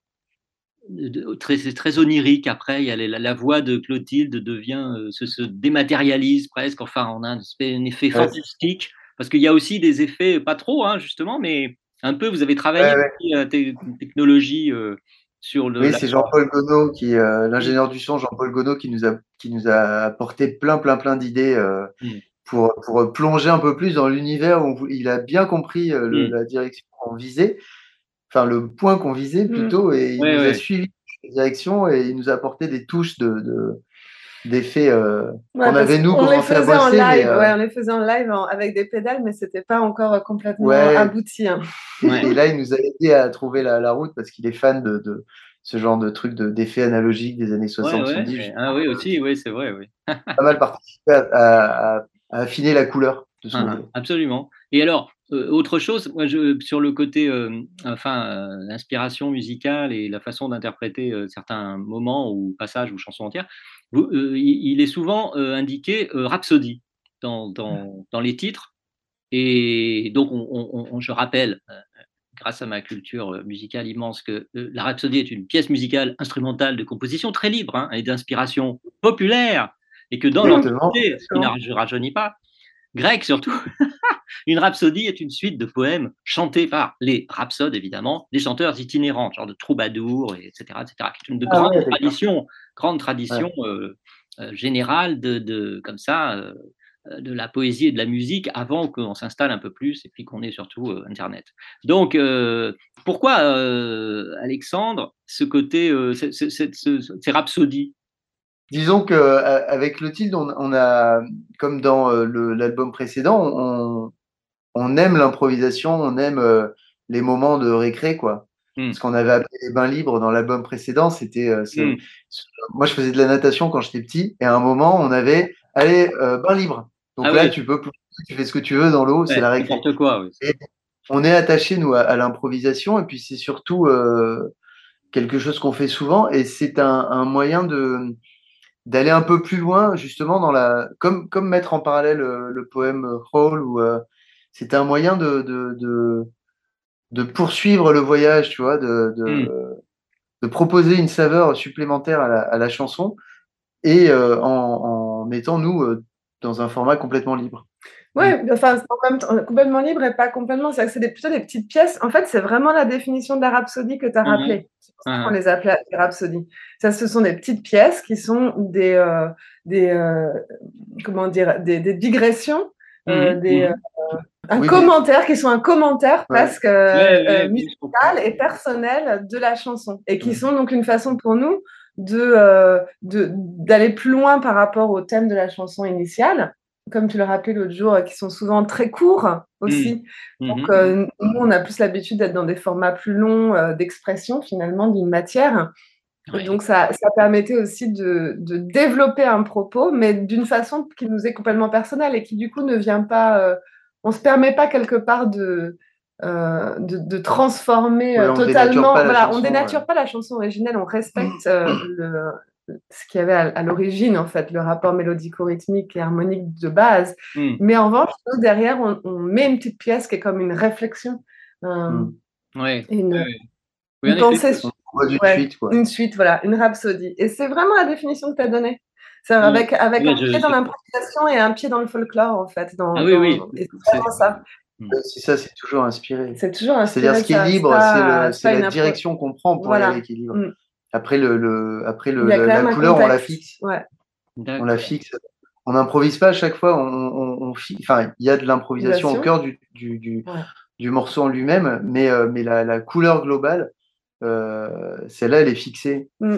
A: de- très, c'est très onirique. Après, il y a les- la, la voix de Clotilde devient, euh, se, se dématérialise presque. Enfin, on a un, effet
C: Ouais.
A: fantastique parce qu'il y a aussi des effets, pas trop, hein, justement, mais un peu. Vous avez travaillé
C: Ouais, ouais.
A: aussi la té- technologie euh, sur le.
C: Oui,
A: la-
C: c'est Jean-Paul Gonod, qui, euh, l'ingénieur du son, Jean-Paul Gonod, qui nous a, qui nous a apporté plein, plein, plein d'idées euh,
A: Mm.
C: pour, pour plonger un peu plus dans l'univers où il a bien compris euh, le-
A: Mm.
C: la direction qu'on visait, enfin le point qu'on visait plutôt, et il
A: Ouais,
C: nous
A: ouais.
C: a suivi la direction et il nous a apporté des touches de, de- d'effets euh,
B: Ouais,
C: qu'on avait nous
B: on les
C: commencé à
B: faisait en
C: bosser. mais,
B: live,
C: euh,
B: ouais, on les faisait en live en- avec des pédales, mais c'était pas encore euh, complètement
C: Ouais.
B: abouti. hein.
A: Ouais.
C: Et là, il nous a aidé à trouver la, la route parce qu'il est fan de, de ce genre de trucs de, d'effets analogiques des années
A: Ouais,
C: 60-70.
A: ouais. Ah oui, aussi, oui, c'est vrai, oui.
C: pas mal participé à, à- à- à affiner la couleur de son
A: Ah, absolument. Et alors, euh, autre chose, moi, je, sur le côté, euh, enfin, euh, l'inspiration musicale et la façon d'interpréter euh, certains moments ou passages ou chansons entières, il, il est souvent euh, indiqué euh, rhapsodie dans, dans, dans les titres. Et donc, on, on- on- je rappelle, euh, grâce à ma culture euh, musicale immense, que euh, la rhapsodie est une pièce musicale instrumentale de composition très libre hein, et d'inspiration populaire, et que dans l'Antiquité, ce qui ne rajeunit pas, grec surtout, une rhapsodie est une suite de poèmes chantés par les rhapsodes, évidemment, des chanteurs itinérants, genre de troubadours, et etc., etc., qui est une de
C: Ah ouais,
A: grande tradition euh, euh, générale de, de- comme ça, euh, de la poésie et de la musique avant qu'on s'installe un peu plus et puis qu'on ait surtout euh, Internet. Donc, euh, pourquoi, euh, Alexandre, ce côté, ce- ce- ce- ce- ces rhapsodies?
C: Disons que euh, avec Clotilde, on, on a, comme dans le- l'album précédent, on, on aime l'improvisation, on aime les moments de récré, quoi. Ce qu'on avait appelé les bains libres dans l'album précédent. C'était, euh, c'est-
A: Mm.
C: moi, je faisais de la natation quand j'étais petit, et à un moment, on avait, allez, euh, bain libre. Donc
A: Ah
C: là,
A: oui.
C: tu peux, tu fais ce que tu veux dans l'eau, c'est la récré.
A: N'importe quoi. oui.
C: Et on est attaché, nous, à, à l'improvisation, et puis c'est surtout euh, quelque chose qu'on fait souvent, et c'est un, un moyen de d'aller un peu plus loin, justement, dans la, comme, comme mettre en parallèle euh, le poème Hall, euh, c'était un moyen de, de, de, de poursuivre le voyage, tu vois, de, de,
A: Mm.
C: de proposer une saveur supplémentaire à la, à la chanson, et euh, en, en mettant, nous, euh, dans un format complètement libre.
B: Ouais, enfin, c'est en même temps, complètement libre et pas complètement. C'est que c'est plutôt des petites pièces. En fait, c'est vraiment la définition de la rhapsodie que tu as
A: Mhm.
B: rappelée. C'est pour ça
A: Mhm.
B: qu'on les appelait rhapsodies. Ça, ce sont des petites pièces qui sont des, euh, des euh, comment dire, des, des digressions, euh,
A: Mhm.
B: des,
A: Mhm.
B: euh, un
C: Oui, mais-
B: commentaire qui sont un commentaire
C: Ouais.
B: presque euh, musical et personnel de la chanson et qui sont donc une façon pour nous de de- d'aller plus loin par rapport au thème de la chanson initiale comme tu le rappelais l'autre jour, qui sont souvent très courts aussi.
A: Mhm.
B: Donc, euh, nous, on a plus l'habitude d'être dans des formats plus longs d'expression, finalement, d'une matière.
A: Ouais.
B: donc, ça, ça permettait aussi de, de développer un propos, mais d'une façon qui nous est complètement personnelle et qui, du coup, ne vient pas. euh, on ne se permet pas quelque part de. euh, de, de transformer
C: Ouais,
B: euh,
C: on
B: totalement. Voilà, on dénature
C: ouais.
B: pas la chanson originelle, on respecte euh, le, ce qu'il y avait à, à l'origine, en fait, le rapport mélodico-rythmique et harmonique de base.
A: Mm.
B: Mais en revanche, nous, derrière, on, on met une petite pièce qui est comme une réflexion, euh,
C: Mm.
B: Une, une
A: en
B: pensée,
A: effet.
C: On voit d'une
B: ouais,
C: suite, quoi.
B: une suite, voilà, une rhapsodie. Et c'est vraiment la définition que tu as donnée. C'est
A: Mm.
B: avec, avec un
A: je-
B: pied dans l'improvisation et un pied dans le folklore, en fait. Dans,
A: Ah oui,
B: dans-
A: oui.
B: c'est vraiment ça.
C: C'est ça, c'est toujours inspiré.
B: C'est toujours inspiré
C: C'est-à-dire, ce qui est libre, c'est la direction qu'on prend pour aller qui est libre.
B: Mm.
C: Après, le, le, après le, la, couleur, on la fixe.
B: Ouais.
C: On la fixe. On n'improvise pas à chaque fois. On, on, on fi- Enfin, il y a de l'improvisation au
B: Improvisation.
C: cœur du, du, du,
B: Ouais.
C: du morceau en lui-même, mais, euh, mais la, la couleur globale, euh, celle-là, elle est fixée.
B: Mm.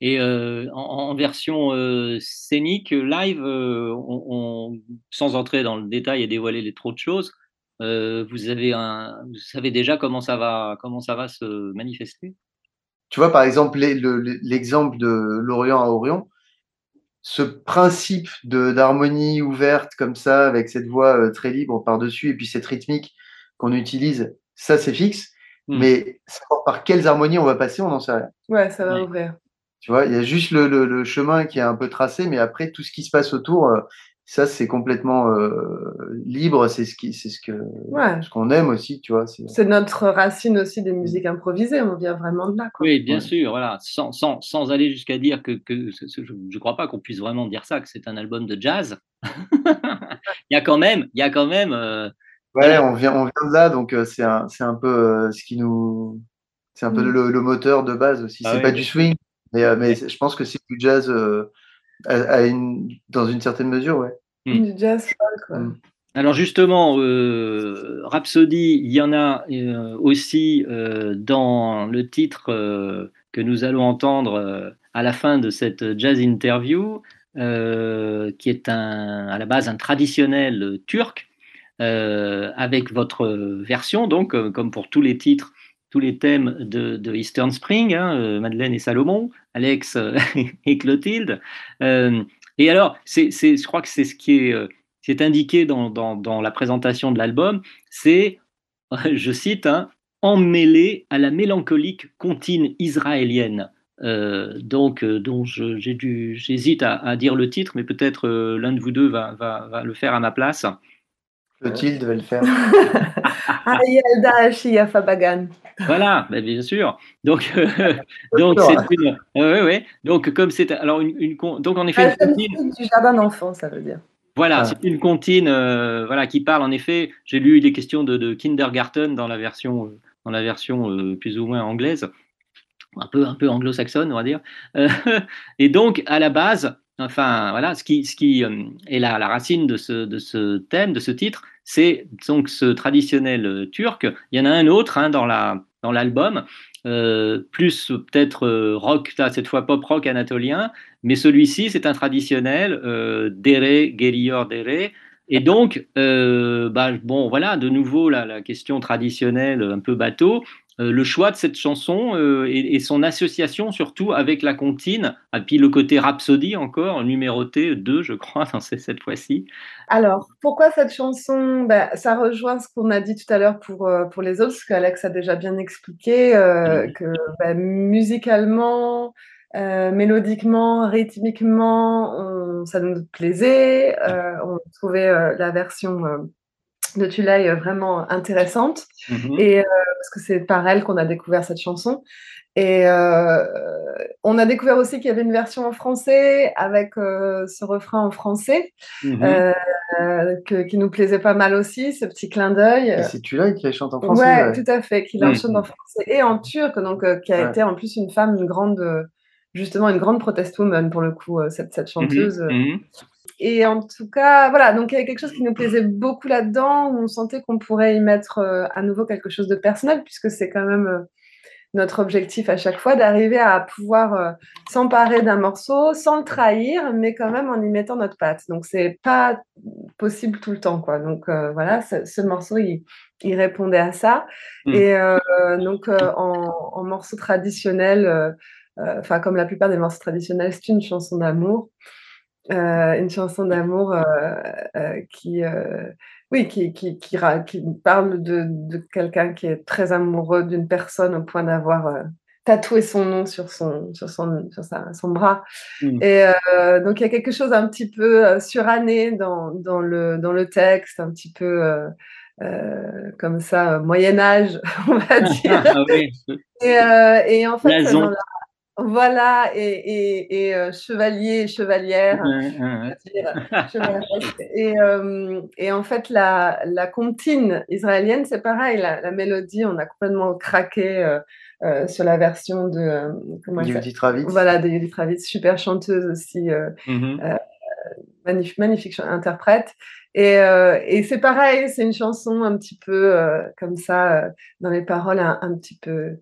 A: Et euh, en, en version euh, scénique, live, euh, on, on- sans entrer dans le détail et dévoiler les trop de choses, euh, vous avez un, vous savez déjà comment ça va, comment ça va se manifester?
C: Tu vois, par exemple, le- l'exemple de l'Orient à Orion, ce principe de d'harmonie ouverte comme ça, avec cette voix euh, très libre par-dessus, et puis cette rythmique qu'on utilise, ça c'est fixe.
A: Mm.
C: Mais savoir par quelles harmonies on va passer, on n'en sait rien.
B: Ouais, ça va ouvrir.
C: Tu vois, il y a juste le, le- le chemin qui est un peu tracé, mais après tout ce qui se passe autour, euh, ça c'est complètement euh, libre. C'est ce qui, c'est ce que,
B: Ouais.
C: ce qu'on aime aussi, tu vois. c'est-
B: notre racine aussi des musiques improvisées. On vient vraiment de là. Quoi.
A: Oui, bien
C: Ouais.
A: sûr, voilà, sans, sans, sans aller jusqu'à dire que, que je ne crois pas qu'on puisse vraiment dire ça, que c'est un album de jazz. il y a quand même, il y a quand même, euh,
C: Ouais, on vient, on vient de là, donc euh, c'est un, c'est un peu euh, ce qui nous, c'est un peu
B: Mm.
C: le, le moteur de base aussi.
A: Ah
C: c'est pas du swing, mais, euh, mais je pense que c'est du jazz euh, à, à une, dans une certaine mesure, ouais.
A: Mm.
B: Du jazz folk. ouais.
C: Mm.
A: Alors justement, euh, Rhapsody, il y en a euh, aussi euh, dans le titre euh, que nous allons entendre euh, à la fin de cette jazz interview, euh, qui est un, à la base un traditionnel euh, turc, euh, avec votre version, donc euh, comme pour tous les titres, tous les thèmes de, Eastern Spring, hein, euh, Madeleine et Salomon, Alex euh, et Clotilde. Euh, et alors, je crois que c'est ce qui est... euh, indiqué dans, la présentation de l'album, c'est, je cite, hein, emmêlé à la mélancolique comptine israélienne. Euh, donc, euh, dont j'hésite à, dire le titre, mais peut-être euh, l'un de vous deux va le faire à ma place.
C: Clotilde va le faire.
B: Ayelda Ashia Fabagan.
A: Voilà, ben, bien sûr. Donc, euh, donc c'est une, euh, ouais, ouais. Donc, comme c'est, alors une, une donc en effet,
B: La
A: une
B: jeune
A: comptine-
B: du jardin d'enfants, ça veut dire.
A: Voilà,
C: Ah.
A: c'est une comptine euh, voilà, qui parle en effet. J'ai lu des questions de, de kindergarten dans la version, euh, dans la version euh, plus ou moins anglaise, un peu, un peu anglo-saxonne, on va dire. Euh, et donc, à la base, enfin, voilà, ce qui, ce qui euh, est la, la racine de ce, de ce thème, de ce titre, c'est donc ce traditionnel euh, turc. Il y en a un autre hein, dans la dans l'album, euh, plus peut-être euh, rock, cette fois pop rock anatolien, mais celui-ci, c'est un traditionnel, euh, Dere, Gelior Dere. Et donc, euh, bah, bon, voilà, de nouveau, la question traditionnelle, un peu bateau. Le choix de cette chanson et, son association surtout avec la comptine, et puis le côté Rhapsody encore, numéroté 2, je crois, cette fois-ci.
B: Alors, pourquoi cette chanson? Ben, Ça rejoint ce qu'on a dit tout à l'heure pour, pour les autres, ce qu'Alex a déjà bien expliqué, que ben, musicalement, mélodiquement, rythmiquement, ça nous plaisait. on trouvait la version de Tulay vraiment intéressante. Mmh et parce que c'est par elle qu'on a découvert cette chanson. Et on a découvert aussi qu'il y avait une version en français avec ce refrain en français mmh qui nous plaisait pas mal aussi, ce petit clin d'œil.
C: C'est Tulay qui chante en français.
B: Ouais, tout à fait, qui mmh. chante en français et en turc, donc qui a été en plus une femme, une grande, justement une grande protest woman pour le coup, cette, cette chanteuse. Et en tout cas, voilà, donc il y avait quelque chose qui nous plaisait beaucoup là-dedans, où on sentait qu'on pourrait y mettre euh, à nouveau quelque chose de personnel, puisque c'est quand même euh, notre objectif à chaque fois d'arriver à pouvoir euh, s'emparer d'un morceau sans le trahir, mais quand même en y mettant notre patte. Donc c'est pas possible tout le temps, quoi. Donc voilà, ce, morceau, il, répondait à ça. Mmh. Et donc en, en, morceau traditionnel, enfin comme la plupart des morceaux traditionnels, c'est une chanson d'amour. Euh, une chanson d'amour euh, euh, qui, oui, qui, qui, qui, qui, parle de, de quelqu'un qui est très amoureux d'une personne au point d'avoir tatoué son nom sur son, sur son, sur sa, son bras. Mmh. Et donc il y a quelque chose un petit peu suranné dans, dans, le, dans le texte, un petit peu comme ça, Moyen Âge, on va dire. Ah et, et, en fait, dans la, voilà, et, et, euh, chevalier, chevalière. et, euh, et, en fait, la, la comptine israélienne, c'est pareil, la, mélodie, on a complètement craqué euh, sur la version de.
C: comment Yudit Ravitz.
B: Voilà, de Yudit Ravitz, super chanteuse aussi, mmh magnifique, magnifique interprète. Et, et c'est pareil, c'est une chanson un petit peu comme ça, dans les paroles un, un petit peu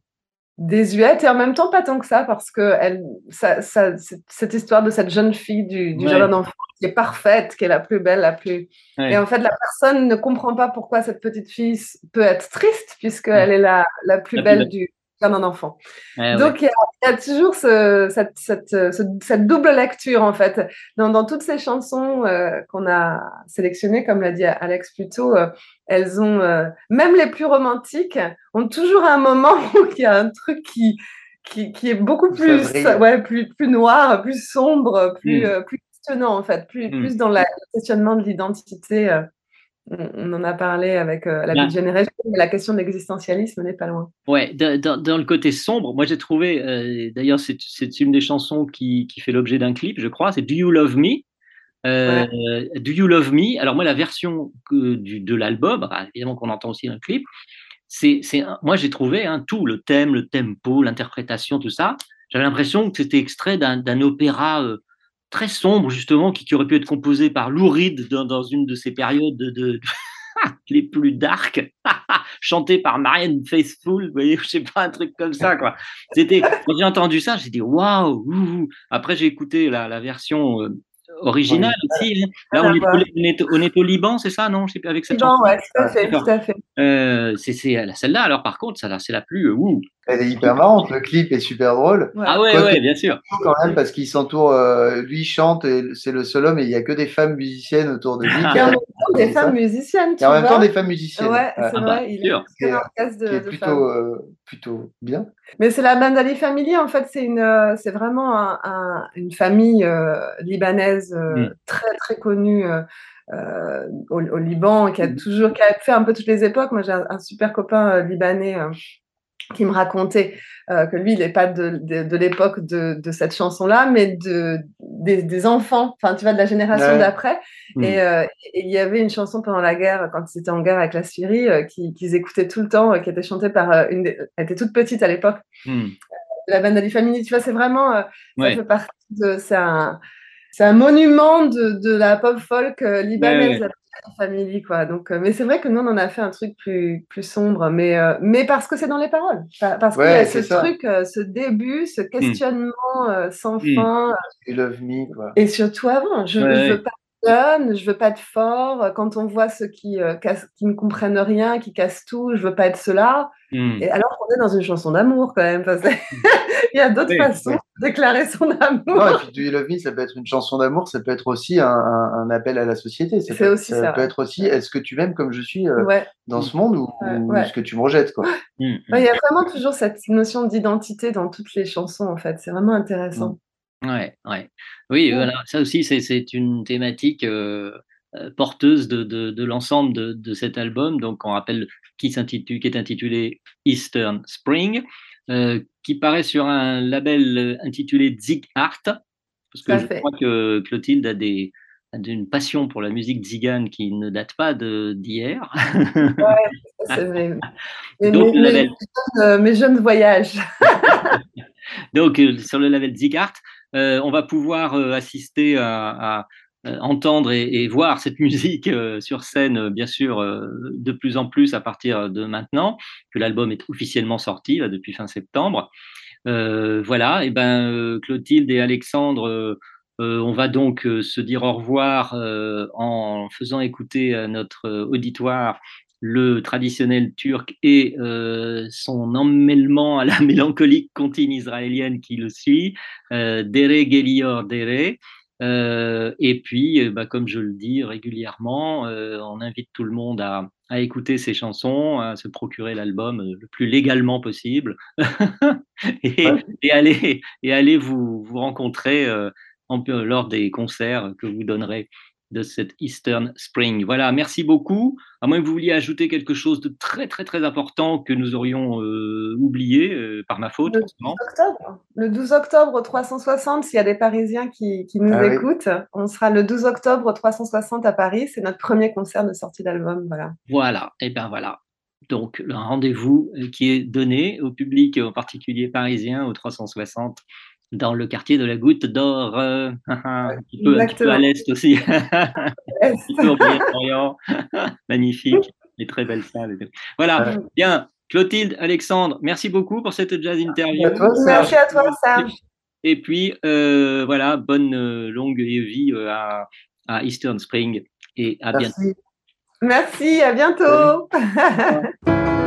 B: désuète et en même temps pas tant que ça parce que elle, ça, ça, cette histoire de cette jeune fille du, du jardin d'enfants qui est parfaite, qui est la plus belle, la plus... Et en fait, la personne ne comprend pas pourquoi cette petite fille peut être triste puisqu'elle est la, la plus belle. du, comme un enfant. Donc, il y, a toujours cette, cette, double lecture, en fait. Dans, dans toutes ces chansons euh, qu'on a sélectionnées, comme l'a dit Alex plus tôt, euh, elles ont, euh, même les plus romantiques, ont toujours un moment où il y a un truc qui, qui, qui est beaucoup plus, ouais, plus, plus noir, plus sombre, plus, mm. plus questionnant, en fait, plus, mm. plus dans le questionnement de l'identité on en a parlé avec euh, la Big Generation, mais la question de l'existentialisme n'est pas loin.
A: Ouais, dans, le côté sombre, moi j'ai trouvé, euh, d'ailleurs c'est une des chansons qui, fait l'objet d'un clip, je crois, c'est Do You Love Me? Euh, Do You Love Me? Alors moi la version de l'album, évidemment qu'on entend aussi dans le clip, c'est moi j'ai trouvé hein, tout, le thème, le tempo, l'interprétation, tout ça. J'avais l'impression que c'était extrait d'un opéra très sombre, justement, qui, aurait pu être composé par Lou Reed dans, une de ses périodes de, les plus dark, chanté par Marianne Faithfull, vous voyez, je sais pas, un truc comme ça, quoi. C'était, quand j'ai entendu ça, j'ai dit waouh, après j'ai écouté la, la version euh, original aussi. Là, on est, on, est, au Liban, c'est ça, non? Avec cette
B: Liban, ouais, tout à fait. Tout à fait.
A: Euh, c'est celle-là, alors par contre, c'est la plus. Euh,
C: Elle est hyper marrante, le clip est super drôle.
A: Ah ouais, ouais, bien sûr.
C: Quand même, parce qu'il s'entoure, euh, lui chante, et c'est le seul homme, et il n'y a que des femmes musiciennes autour de lui.
B: Il y a en même temps des femmes musiciennes.
C: Il y a en même temps des femmes musiciennes.
B: Ouais, c'est vrai, ah bah, il est
C: de, plutôt, plutôt bien.
B: Mais c'est la Bandali Family, en fait, c'est une, c'est vraiment un, une famille libanaise mm. très, très connue. Euh, au, Liban, qui a mmh. toujours qui a fait un peu toutes les époques. Moi, j'ai un, super copain euh, libanais euh, qui me racontait que lui, il n'est pas de, de, l'époque de, de, cette chanson-là, mais de, des, enfants, enfin, tu vois, de la génération d'après. Mmh. Et, il y avait une chanson pendant la guerre, quand ils étaient en guerre avec la Syrie, qu'ils écoutaient tout le temps, qui était chantée par une. Elle était toute petite à l'époque. Mmh. La bande Ali Family, tu vois, c'est vraiment. Ça fait partie de. C'est un monument de, de, la pop folk euh, libanaise, famille, quoi. Donc, euh, mais c'est vrai que nous, on en a fait un truc plus, plus sombre, mais, euh, mais parce que c'est dans les paroles. Parce qu'il y a ce truc, ce début, ce hmm. questionnement sans hmm. fin.
C: You love me, quoi.
B: Et surtout avant, je ne veux pas jeune, je veux pas être fort. Quand on voit ceux qui, euh, cassent- qui ne comprennent rien, qui cassent tout, je veux pas être cela.
A: Hmm.
B: Et alors qu'on est dans une chanson d'amour quand même. parce que Il y a d'autres
C: Oui,
B: façons
C: oui.
B: de déclarer son amour.
C: Non, et puis Do You Love Me, ça peut être une chanson d'amour, ça peut être aussi un, un- un appel à la société. Ça
B: C'est
C: peut,
B: aussi ça,
C: peut
B: ouais.
C: être aussi est-ce que tu m'aimes comme je suis euh,
B: Ouais.
C: dans ce monde ou,
B: Ouais,
C: ou
B: ouais.
C: est-ce que tu me rejettes quoi?
A: Hmm.
B: Ouais, Il y a vraiment toujours cette notion d'identité dans toutes les chansons en fait. C'est vraiment intéressant.
A: Ouais, ouais. Oui, voilà, ça aussi, c'est, c'est une thématique euh, porteuse de, de, de l'ensemble de, de cet album, donc on rappelle qui, s'intitule, qui est intitulé Eastern Spring, euh, qui paraît sur un label intitulé Zig Art, parce que je
B: fait.
A: crois que Clotilde a des a une passion pour la musique zigane qui ne date pas de, d'hier.
B: Ça, c'est mes-
A: Donc, le
B: mes-
A: label.
B: mes jeunes, euh, mes jeunes voyages.
A: Donc, euh, sur le label Zigart, on va pouvoir euh, assister à, euh, entendre et, voir cette musique euh, sur scène, euh, bien sûr, euh, de plus en plus à partir de maintenant, que l'album est officiellement sorti depuis fin septembre. Euh, voilà, et ben euh, Clotilde et Alexandre, euh, euh, on va donc euh, se dire au revoir euh, en faisant écouter à notre euh, auditoire le traditionnel turc et euh, son emmêlement à la mélancolique comptine israélienne qui le suit, euh, Dere Gelior Dere. Euh, et puis, euh, bah, comme je le dis régulièrement, euh, on invite tout le monde à, à écouter ces chansons, à se procurer l'album euh, le plus légalement possible et, et aller, et aller vous, vous rencontrer euh, en- lors des concerts que vous donnerez de cette Eastern Spring. Voilà, merci beaucoup. À moins que vous vouliez ajouter quelque chose de très très très important que nous aurions euh, oublié euh, par ma faute.
B: Le
A: forcément.
B: 12 octobre, le 12 octobre 360, s'il y a des Parisiens qui, qui nous
A: Ah oui.
B: écoutent, on sera le 12 octobre 360 à Paris. C'est notre premier concert de sortie d'album. Voilà.
A: Voilà, et ben voilà. Donc, un rendez-vous euh, qui est donné au public, en particulier parisien, au 360, dans le quartier de la Goutte d'Or, euh, un, petit peu, un petit peu à l'est aussi, un petit peu au Moyen-Orient. Magnifique, les très belles salles. Voilà, bien. Clotilde, Alexandre, merci beaucoup pour cette jazz interview.
C: à toi, Serge.
B: Merci à toi, Serge.
A: Et puis, euh, voilà, bonne euh, longue vie à, à Eastern Spring et à bientôt.
B: Merci. Merci, à bientôt.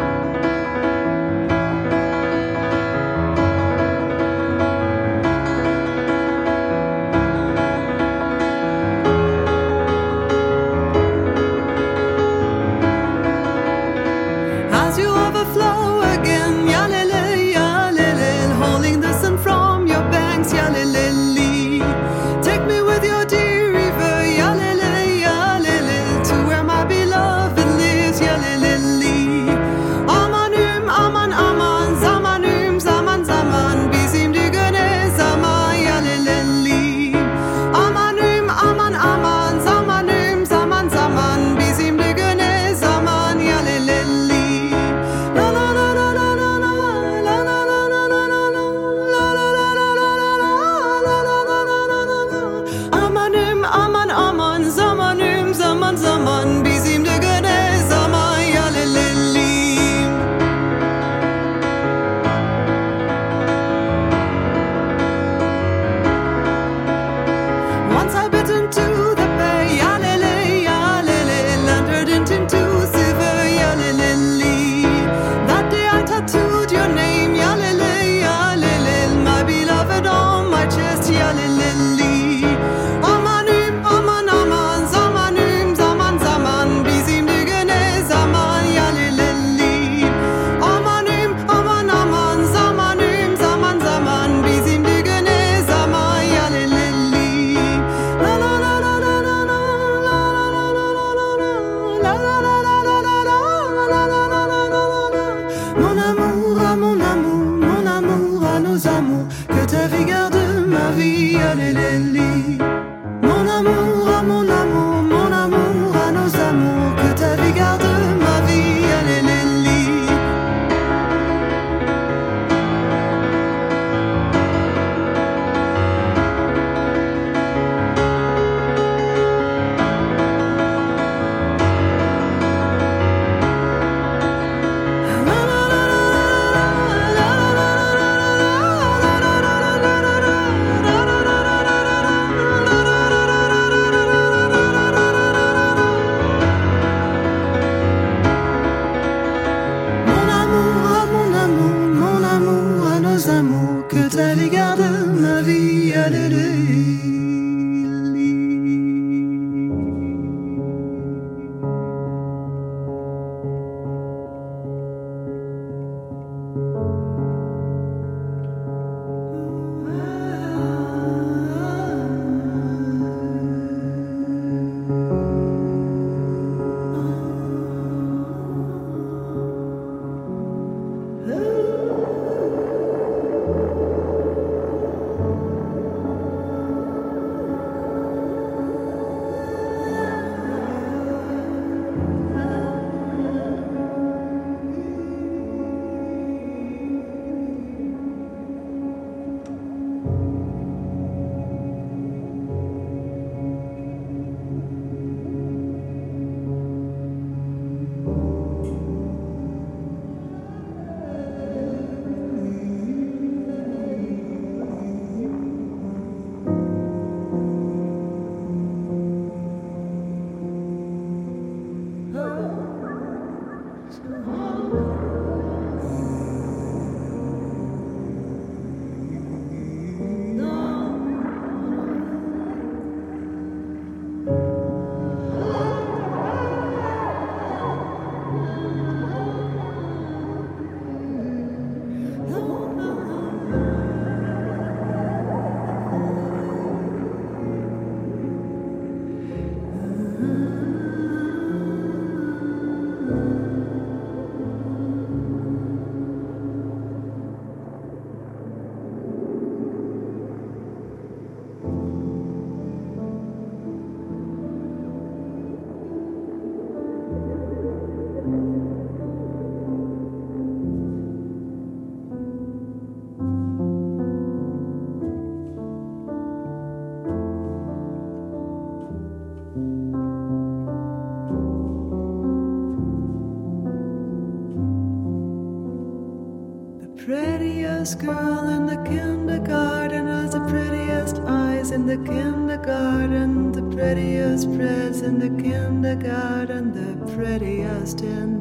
E: prettiest girl in the kindergarten has the prettiest eyes in the kindergarten, the prettiest breasts in the kindergarten, the prettiest in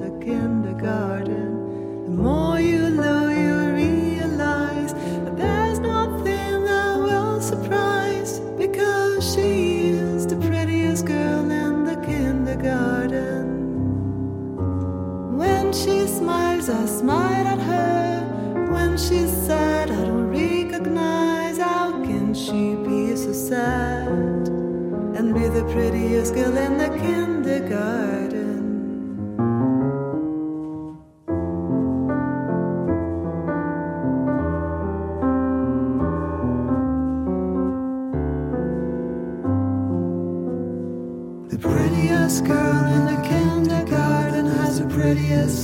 E: feeling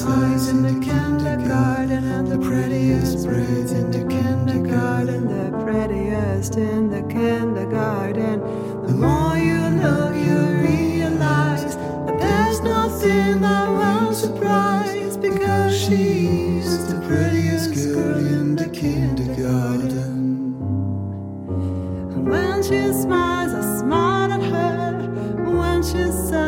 E: eyes in the kindergarten and the prettiest braids in the kindergarten, the prettiest in the kindergarten. The more you look, you realize that there's nothing that will surprise because she's the prettiest girl in the kindergarten. And when she smiles, I smile at her. When she sad,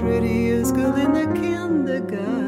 E: prettiest girl in the kindergarten?